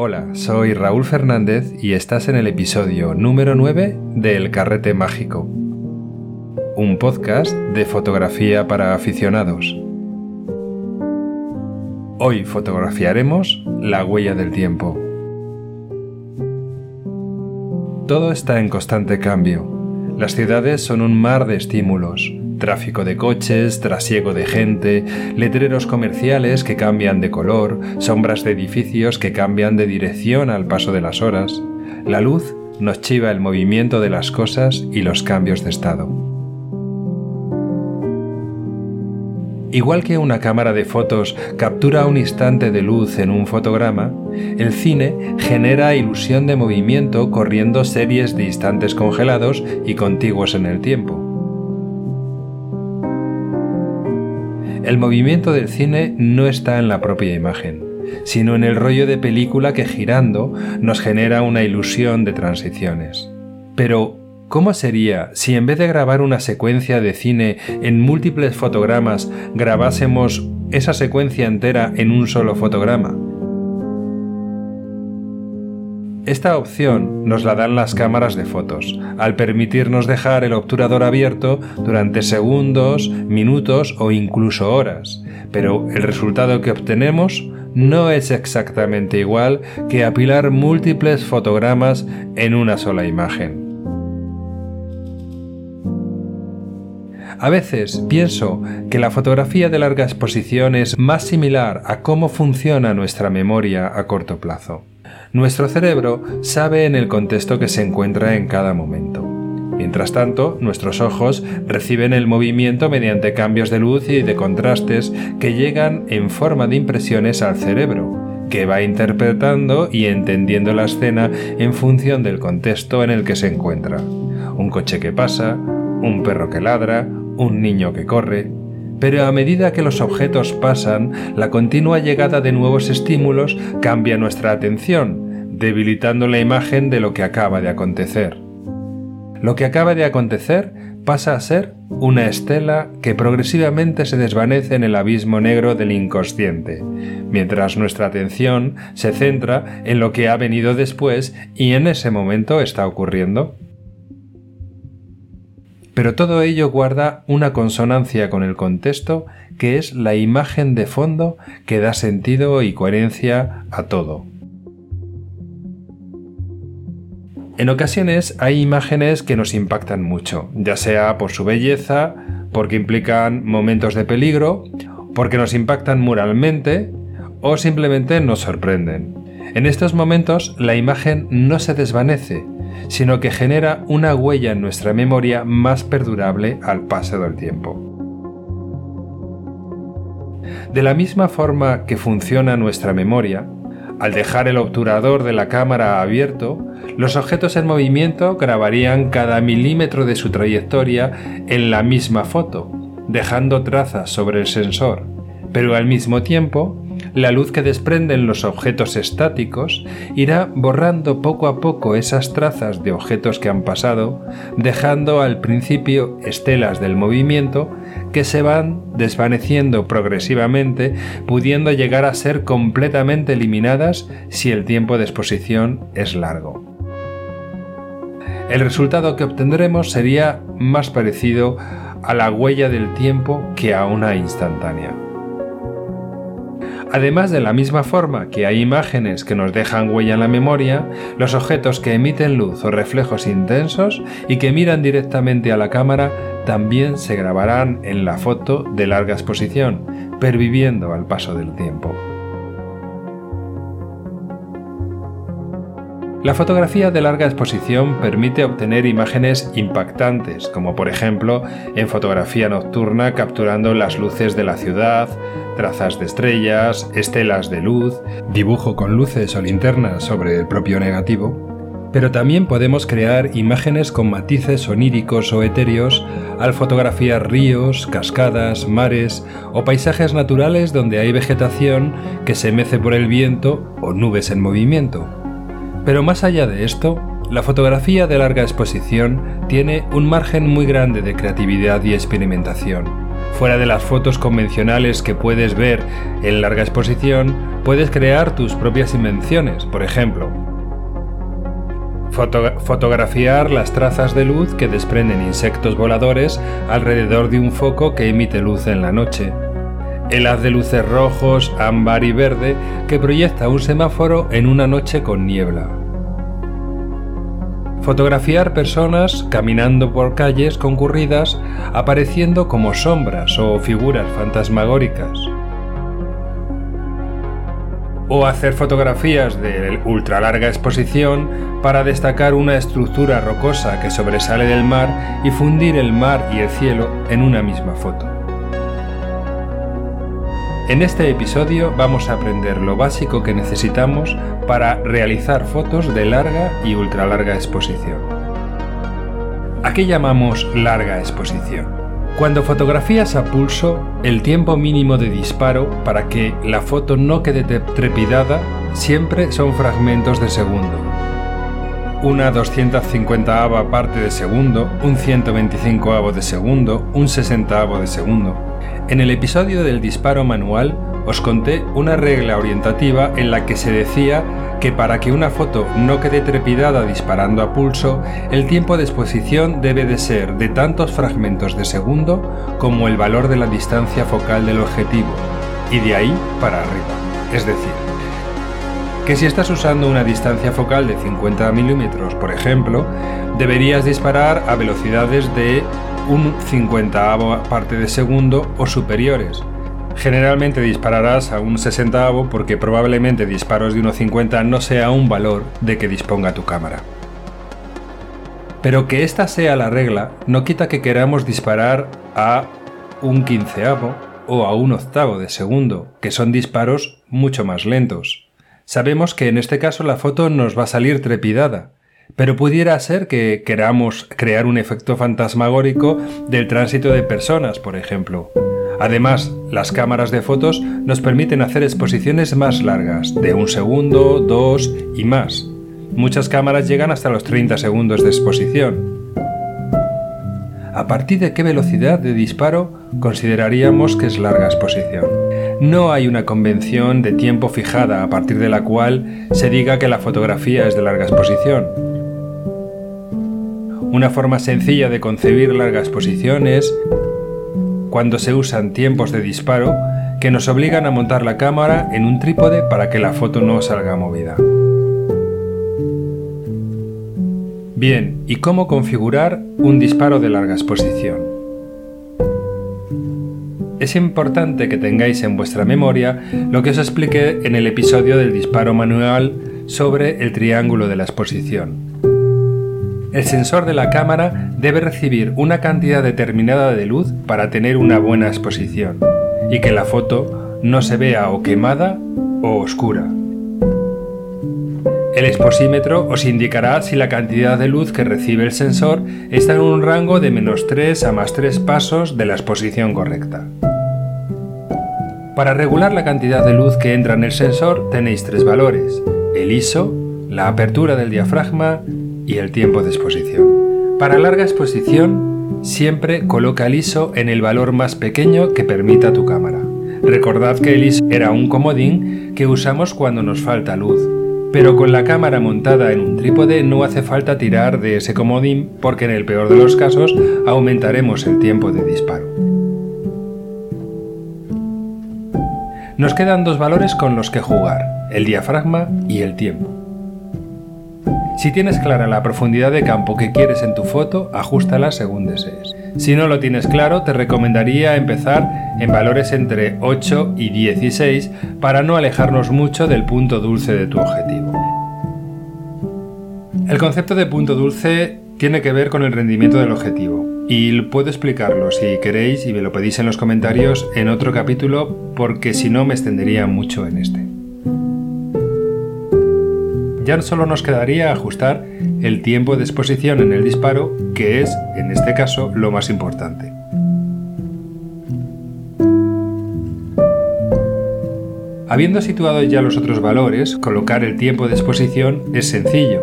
Hola, soy Raúl Fernández y estás en el episodio número 9 de El Carrete Mágico, un podcast de fotografía para aficionados. Hoy fotografiaremos la huella del tiempo. Todo está en constante cambio. Las ciudades son un mar de estímulos, Tráfico de coches, trasiego de gente, letreros comerciales que cambian de color, sombras de edificios que cambian de dirección al paso de las horas. La luz nos chiva el movimiento de las cosas y los cambios de estado. Igual que una cámara de fotos captura un instante de luz en un fotograma, el cine genera ilusión de movimiento corriendo series de instantes congelados y contiguos en el tiempo. El movimiento del cine no está en la propia imagen, sino en el rollo de película que girando nos genera una ilusión de transiciones. Pero, ¿cómo sería si en vez de grabar una secuencia de cine en múltiples fotogramas grabásemos esa secuencia entera en un solo fotograma? Esta opción nos la dan las cámaras de fotos, al permitirnos dejar el obturador abierto durante segundos, minutos o incluso horas, pero el resultado que obtenemos no es exactamente igual que apilar múltiples fotogramas en una sola imagen. A veces pienso que la fotografía de larga exposición es más similar a cómo funciona nuestra memoria a corto plazo. Nuestro cerebro sabe en el contexto que se encuentra en cada momento. Mientras tanto, nuestros ojos reciben el movimiento mediante cambios de luz y de contrastes que llegan en forma de impresiones al cerebro, que va interpretando y entendiendo la escena en función del contexto en el que se encuentra. Un coche que pasa, un perro que ladra, un niño que corre, pero a medida que los objetos pasan, la continua llegada de nuevos estímulos cambia nuestra atención, debilitando la imagen de lo que acaba de acontecer. Lo que acaba de acontecer pasa a ser una estela que progresivamente se desvanece en el abismo negro del inconsciente, mientras nuestra atención se centra en lo que ha venido después y en ese momento está ocurriendo pero todo ello guarda una consonancia con el contexto que es la imagen de fondo que da sentido y coherencia a todo. En ocasiones hay imágenes que nos impactan mucho, ya sea por su belleza, porque implican momentos de peligro, porque nos impactan moralmente o simplemente nos sorprenden. En estos momentos la imagen no se desvanece, sino que genera una huella en nuestra memoria más perdurable al paso del tiempo. De la misma forma que funciona nuestra memoria, al dejar el obturador de la cámara abierto, los objetos en movimiento grabarían cada milímetro de su trayectoria en la misma foto, dejando trazas sobre el sensor, pero al mismo tiempo la luz que desprenden los objetos estáticos irá borrando poco a poco esas trazas de objetos que han pasado, dejando al principio estelas del movimiento que se van desvaneciendo progresivamente, pudiendo llegar a ser completamente eliminadas si el tiempo de exposición es largo. El resultado que obtendremos sería más parecido a la huella del tiempo que a una instantánea. Además de la misma forma que hay imágenes que nos dejan huella en la memoria, los objetos que emiten luz o reflejos intensos y que miran directamente a la cámara también se grabarán en la foto de larga exposición, perviviendo al paso del tiempo. La fotografía de larga exposición permite obtener imágenes impactantes, como por ejemplo en fotografía nocturna capturando las luces de la ciudad, trazas de estrellas, estelas de luz, dibujo con luces o linternas sobre el propio negativo. Pero también podemos crear imágenes con matices oníricos o etéreos al fotografiar ríos, cascadas, mares o paisajes naturales donde hay vegetación que se mece por el viento o nubes en movimiento. Pero más allá de esto, la fotografía de larga exposición tiene un margen muy grande de creatividad y experimentación. Fuera de las fotos convencionales que puedes ver en larga exposición, puedes crear tus propias invenciones, por ejemplo, fotografiar las trazas de luz que desprenden insectos voladores alrededor de un foco que emite luz en la noche, el haz de luces rojos, ámbar y verde que proyecta un semáforo en una noche con niebla. Fotografiar personas caminando por calles concurridas apareciendo como sombras o figuras fantasmagóricas. O hacer fotografías de ultra larga exposición para destacar una estructura rocosa que sobresale del mar y fundir el mar y el cielo en una misma foto. En este episodio vamos a aprender lo básico que necesitamos para realizar fotos de larga y ultra larga exposición. ¿A qué llamamos larga exposición? Cuando fotografías a pulso, el tiempo mínimo de disparo para que la foto no quede trepidada siempre son fragmentos de segundo. Una 250ava parte de segundo, un 125avo de segundo, un 60 de segundo. En el episodio del disparo manual os conté una regla orientativa en la que se decía que para que una foto no quede trepidada disparando a pulso, el tiempo de exposición debe de ser de tantos fragmentos de segundo como el valor de la distancia focal del objetivo, y de ahí para arriba. Es decir, que si estás usando una distancia focal de 50 milímetros, por ejemplo, deberías disparar a velocidades de un 50 parte de segundo o superiores. Generalmente dispararás a un 60 porque probablemente disparos de 1.50 no sea un valor de que disponga tu cámara. Pero que esta sea la regla no quita que queramos disparar a un quinceavo o a un octavo de segundo, que son disparos mucho más lentos. Sabemos que en este caso la foto nos va a salir trepidada, pero pudiera ser que queramos crear un efecto fantasmagórico del tránsito de personas, por ejemplo. Además, las cámaras de fotos nos permiten hacer exposiciones más largas, de un segundo, dos y más. Muchas cámaras llegan hasta los 30 segundos de exposición. ¿A partir de qué velocidad de disparo consideraríamos que es larga exposición? No hay una convención de tiempo fijada a partir de la cual se diga que la fotografía es de larga exposición. Una forma sencilla de concebir largas posiciones cuando se usan tiempos de disparo que nos obligan a montar la cámara en un trípode para que la foto no salga movida. Bien, ¿y cómo configurar un disparo de larga exposición? Es importante que tengáis en vuestra memoria lo que os expliqué en el episodio del disparo manual sobre el triángulo de la exposición. El sensor de la cámara debe recibir una cantidad determinada de luz para tener una buena exposición y que la foto no se vea o quemada o oscura. El exposímetro os indicará si la cantidad de luz que recibe el sensor está en un rango de menos 3 a más 3 pasos de la exposición correcta. Para regular la cantidad de luz que entra en el sensor tenéis tres valores, el ISO, la apertura del diafragma y el tiempo de exposición. Para larga exposición, siempre coloca el ISO en el valor más pequeño que permita tu cámara. Recordad que el ISO era un comodín que usamos cuando nos falta luz, pero con la cámara montada en un trípode no hace falta tirar de ese comodín porque en el peor de los casos aumentaremos el tiempo de disparo. Nos quedan dos valores con los que jugar, el diafragma y el tiempo. Si tienes clara la profundidad de campo que quieres en tu foto, ajustala según desees. Si no lo tienes claro, te recomendaría empezar en valores entre 8 y 16 para no alejarnos mucho del punto dulce de tu objetivo. El concepto de punto dulce tiene que ver con el rendimiento del objetivo y puedo explicarlo si queréis y me lo pedís en los comentarios en otro capítulo porque si no me extendería mucho en este ya solo nos quedaría ajustar el tiempo de exposición en el disparo, que es, en este caso, lo más importante. Habiendo situado ya los otros valores, colocar el tiempo de exposición es sencillo.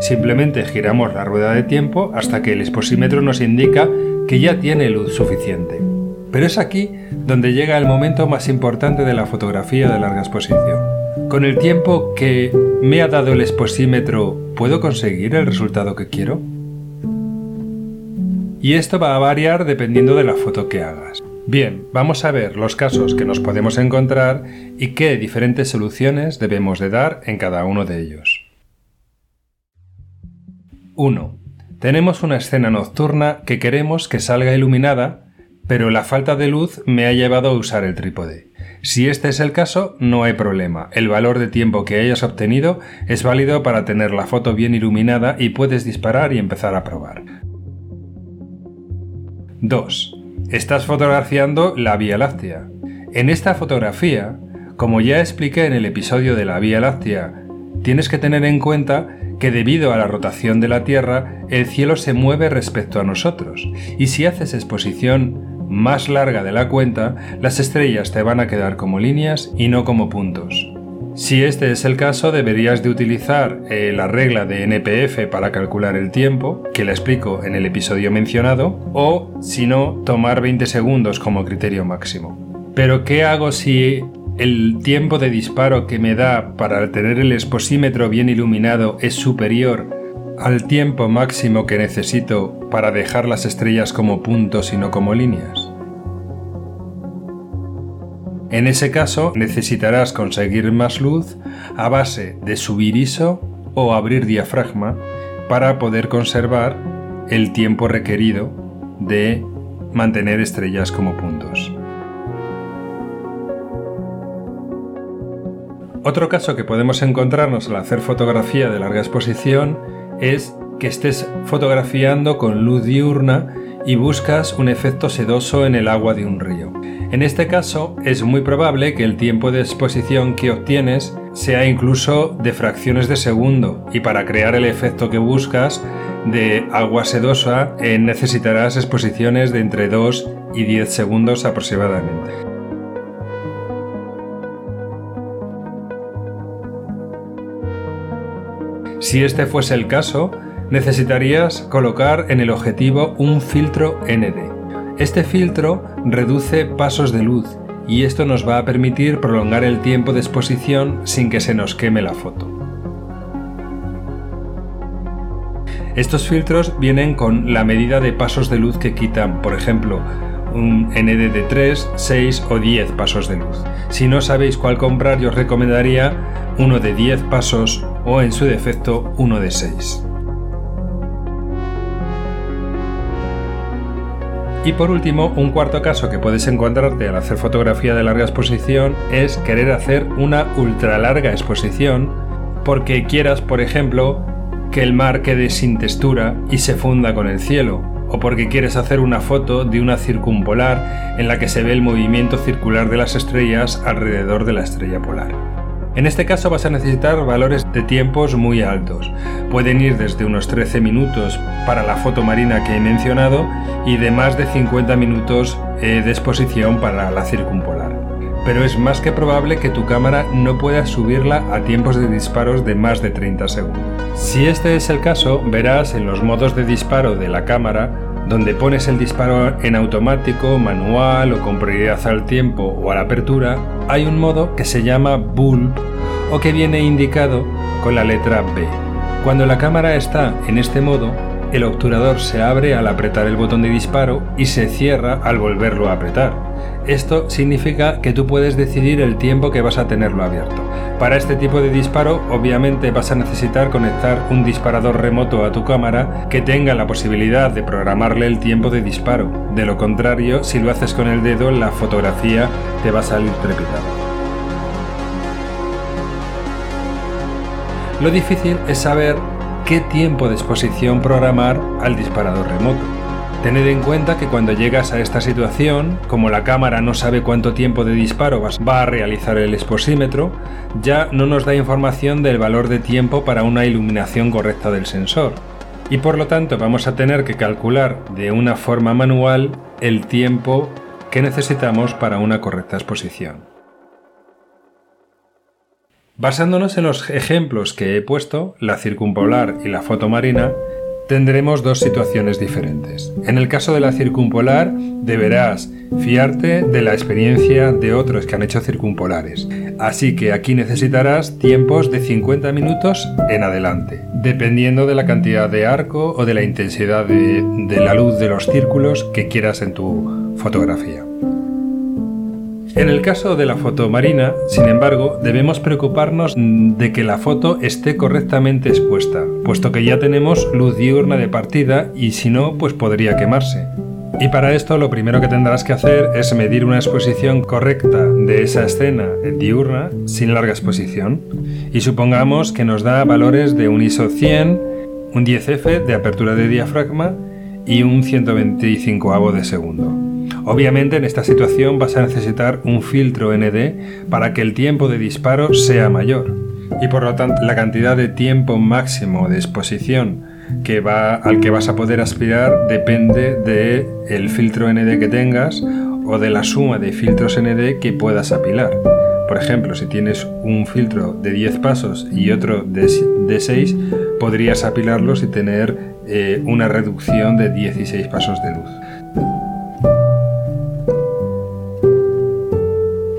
Simplemente giramos la rueda de tiempo hasta que el exposímetro nos indica que ya tiene luz suficiente. Pero es aquí donde llega el momento más importante de la fotografía de larga exposición. Con el tiempo que me ha dado el exposímetro, ¿puedo conseguir el resultado que quiero? Y esto va a variar dependiendo de la foto que hagas. Bien, vamos a ver los casos que nos podemos encontrar y qué diferentes soluciones debemos de dar en cada uno de ellos. 1. Tenemos una escena nocturna que queremos que salga iluminada, pero la falta de luz me ha llevado a usar el trípode. Si este es el caso, no hay problema. El valor de tiempo que hayas obtenido es válido para tener la foto bien iluminada y puedes disparar y empezar a probar. 2. Estás fotografiando la Vía Láctea. En esta fotografía, como ya expliqué en el episodio de la Vía Láctea, tienes que tener en cuenta que debido a la rotación de la Tierra, el cielo se mueve respecto a nosotros, y si haces exposición más larga de la cuenta, las estrellas te van a quedar como líneas y no como puntos. Si este es el caso, deberías de utilizar eh, la regla de NPF para calcular el tiempo, que la explico en el episodio mencionado, o si no, tomar 20 segundos como criterio máximo. Pero ¿qué hago si el tiempo de disparo que me da para tener el exposímetro bien iluminado es superior al tiempo máximo que necesito para dejar las estrellas como puntos y no como líneas? En ese caso necesitarás conseguir más luz a base de subir ISO o abrir diafragma para poder conservar el tiempo requerido de mantener estrellas como puntos. Otro caso que podemos encontrarnos al hacer fotografía de larga exposición es que estés fotografiando con luz diurna y buscas un efecto sedoso en el agua de un río. En este caso, es muy probable que el tiempo de exposición que obtienes sea incluso de fracciones de segundo y para crear el efecto que buscas de agua sedosa eh, necesitarás exposiciones de entre 2 y 10 segundos aproximadamente. Si este fuese el caso, necesitarías colocar en el objetivo un filtro ND. Este filtro reduce pasos de luz y esto nos va a permitir prolongar el tiempo de exposición sin que se nos queme la foto. Estos filtros vienen con la medida de pasos de luz que quitan, por ejemplo, un ND de 3, 6 o 10 pasos de luz. Si no sabéis cuál comprar, yo os recomendaría uno de 10 pasos o en su defecto uno de 6. Y por último, un cuarto caso que puedes encontrarte al hacer fotografía de larga exposición es querer hacer una ultra larga exposición porque quieras, por ejemplo, que el mar quede sin textura y se funda con el cielo, o porque quieres hacer una foto de una circumpolar en la que se ve el movimiento circular de las estrellas alrededor de la estrella polar. En este caso vas a necesitar valores de tiempos muy altos. Pueden ir desde unos 13 minutos para la foto marina que he mencionado y de más de 50 minutos eh, de exposición para la circumpolar. Pero es más que probable que tu cámara no pueda subirla a tiempos de disparos de más de 30 segundos. Si este es el caso, verás en los modos de disparo de la cámara donde pones el disparo en automático, manual o con prioridad al tiempo o a la apertura, hay un modo que se llama bulb o que viene indicado con la letra B. Cuando la cámara está en este modo, el obturador se abre al apretar el botón de disparo y se cierra al volverlo a apretar. Esto significa que tú puedes decidir el tiempo que vas a tenerlo abierto. Para este tipo de disparo, obviamente vas a necesitar conectar un disparador remoto a tu cámara que tenga la posibilidad de programarle el tiempo de disparo. De lo contrario, si lo haces con el dedo, la fotografía te va a salir trepitada. Lo difícil es saber qué tiempo de exposición programar al disparador remoto. Tened en cuenta que cuando llegas a esta situación, como la cámara no sabe cuánto tiempo de disparo va a realizar el exposímetro, ya no nos da información del valor de tiempo para una iluminación correcta del sensor. Y por lo tanto vamos a tener que calcular de una forma manual el tiempo que necesitamos para una correcta exposición. Basándonos en los ejemplos que he puesto, la circumpolar y la fotomarina, tendremos dos situaciones diferentes. En el caso de la circumpolar, deberás fiarte de la experiencia de otros que han hecho circumpolares. Así que aquí necesitarás tiempos de 50 minutos en adelante, dependiendo de la cantidad de arco o de la intensidad de, la luz de los círculos que quieras en tu fotografía. En el caso de la foto marina, sin embargo, debemos preocuparnos de que la foto esté correctamente expuesta, puesto que ya tenemos luz diurna de partida y si no, pues podría quemarse. Y para esto lo primero que tendrás que hacer es medir una exposición correcta de esa escena diurna sin larga exposición. Y supongamos que nos da valores de un ISO 100, un 10F de apertura de diafragma y un 125 avo de segundo. Obviamente en esta situación vas a necesitar un filtro ND para que el tiempo de disparo sea mayor y por lo tanto la cantidad de tiempo máximo de exposición que va, al que vas a poder aspirar depende del el filtro ND que tengas o de la suma de filtros ND que puedas apilar. Por ejemplo, si tienes un filtro de 10 pasos y otro de, de 6, podrías apilarlos y tener eh, una reducción de 16 pasos de luz.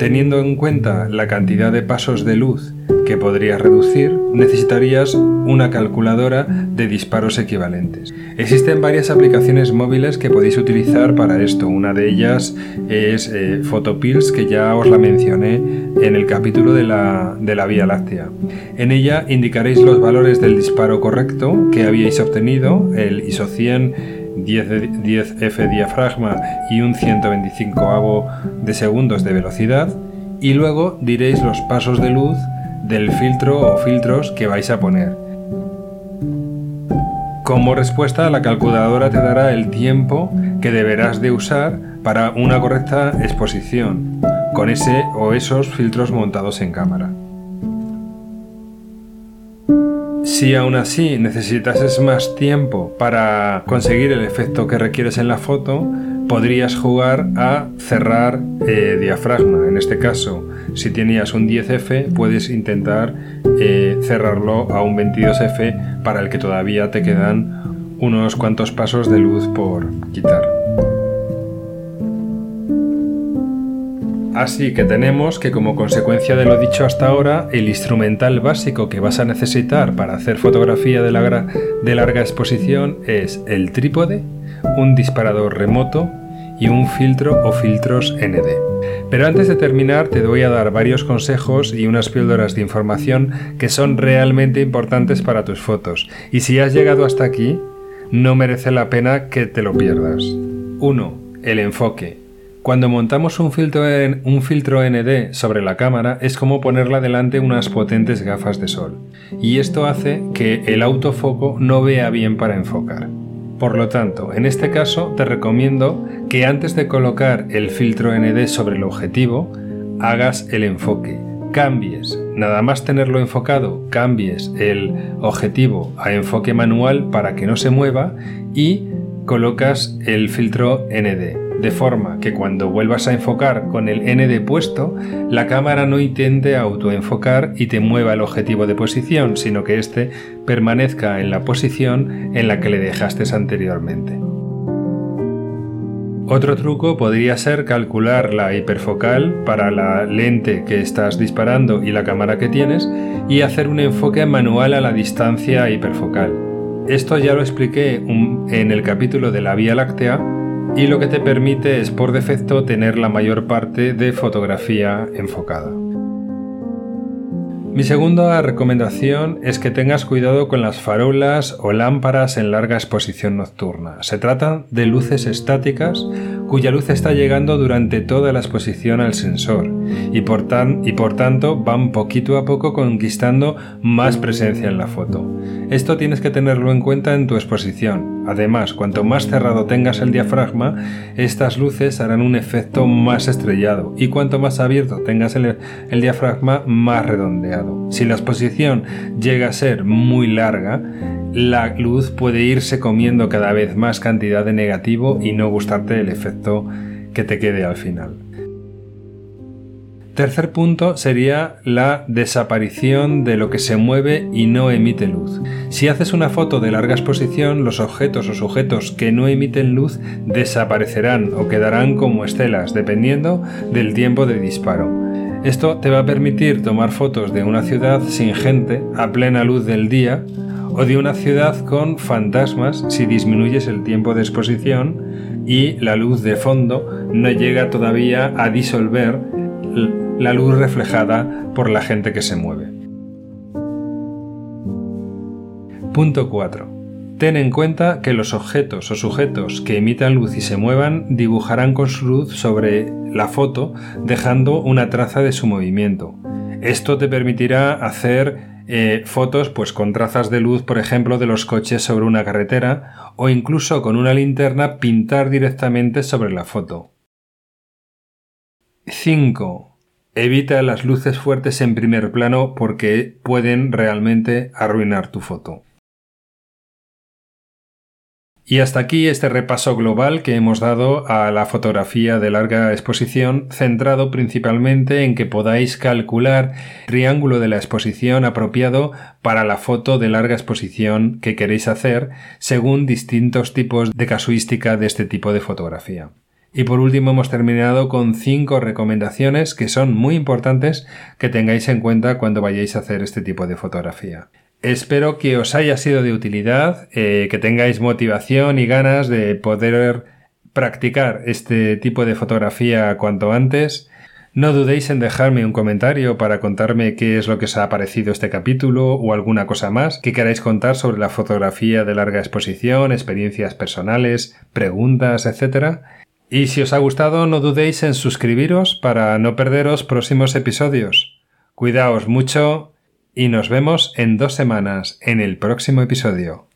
Teniendo en cuenta la cantidad de pasos de luz que podrías reducir, necesitarías una calculadora de disparos equivalentes. Existen varias aplicaciones móviles que podéis utilizar para esto. Una de ellas es eh, Photopills, que ya os la mencioné en el capítulo de la, de la Vía Láctea. En ella indicaréis los valores del disparo correcto que habíais obtenido, el ISO 100 10, F diafragma y un 125 avo de segundos de velocidad y luego diréis los pasos de luz del filtro o filtros que vais a poner. Como respuesta, la calculadora te dará el tiempo que deberás de usar para una correcta exposición con ese o esos filtros montados en cámara. Si aún así necesitases más tiempo para conseguir el efecto que requieres en la foto, podrías jugar a cerrar eh, diafragma. En este caso, si tenías un 10F, puedes intentar eh, cerrarlo a un 22F para el que todavía te quedan unos cuantos pasos de luz por quitar. Así que tenemos que como consecuencia de lo dicho hasta ahora, el instrumental básico que vas a necesitar para hacer fotografía de, larga exposición es el trípode, un disparador remoto y un filtro o filtros ND. Pero antes de terminar te voy a dar varios consejos y unas píldoras de información que son realmente importantes para tus fotos. Y si has llegado hasta aquí, no merece la pena que te lo pierdas. 1. El enfoque. Cuando montamos un filtro, un filtro ND sobre la cámara es como ponerla delante unas potentes gafas de sol, y esto hace que el autofoco no vea bien para enfocar. Por lo tanto, en este caso te recomiendo que antes de colocar el filtro ND sobre el objetivo, hagas el enfoque, cambies, nada más tenerlo enfocado, cambies el objetivo a enfoque manual para que no se mueva y colocas el filtro ND de forma que cuando vuelvas a enfocar con el ND puesto, la cámara no intente autoenfocar y te mueva el objetivo de posición, sino que éste permanezca en la posición en la que le dejaste anteriormente. Otro truco podría ser calcular la hiperfocal para la lente que estás disparando y la cámara que tienes y hacer un enfoque manual a la distancia hiperfocal. Esto ya lo expliqué en el capítulo de la Vía Láctea y lo que te permite es por defecto tener la mayor parte de fotografía enfocada. Mi segunda recomendación es que tengas cuidado con las farolas o lámparas en larga exposición nocturna. Se trata de luces estáticas cuya luz está llegando durante toda la exposición al sensor y por, tanto van poquito a poco conquistando más presencia en la foto. Esto tienes que tenerlo en cuenta en tu exposición. Además, cuanto más cerrado tengas el diafragma, estas luces harán un efecto más estrellado y cuanto más abierto tengas el diafragma, más redondeado. Si la exposición llega a ser muy larga, la luz puede irse comiendo cada vez más cantidad de negativo y no gustarte el efecto que te quede al final. Tercer punto sería la desaparición de lo que se mueve y no emite luz. Si haces una foto de larga exposición, los objetos o sujetos que no emiten luz desaparecerán o quedarán como estelas, dependiendo del tiempo de disparo. Esto te va a permitir tomar fotos de una ciudad sin gente a plena luz del día o de una ciudad con fantasmas si disminuyes el tiempo de exposición y la luz de fondo no llega todavía a disolver la luz reflejada por la gente que se mueve. Punto 4. Ten en cuenta que los objetos o sujetos que emitan luz y se muevan dibujarán con su luz sobre la foto dejando una traza de su movimiento. Esto te permitirá hacer eh, fotos pues con trazas de luz, por ejemplo, de los coches sobre una carretera o incluso con una linterna pintar directamente sobre la foto. 5. Evita las luces fuertes en primer plano porque pueden realmente arruinar tu foto. Y hasta aquí este repaso global que hemos dado a la fotografía de larga exposición, centrado principalmente en que podáis calcular el triángulo de la exposición apropiado para la foto de larga exposición que queréis hacer según distintos tipos de casuística de este tipo de fotografía. Y por último hemos terminado con cinco recomendaciones que son muy importantes que tengáis en cuenta cuando vayáis a hacer este tipo de fotografía. Espero que os haya sido de utilidad, eh, que tengáis motivación y ganas de poder practicar este tipo de fotografía cuanto antes. No dudéis en dejarme un comentario para contarme qué es lo que os ha parecido este capítulo o alguna cosa más que queráis contar sobre la fotografía de larga exposición, experiencias personales, preguntas, etc. Y si os ha gustado, no dudéis en suscribiros para no perderos próximos episodios. Cuidaos mucho y nos vemos en dos semanas en el próximo episodio.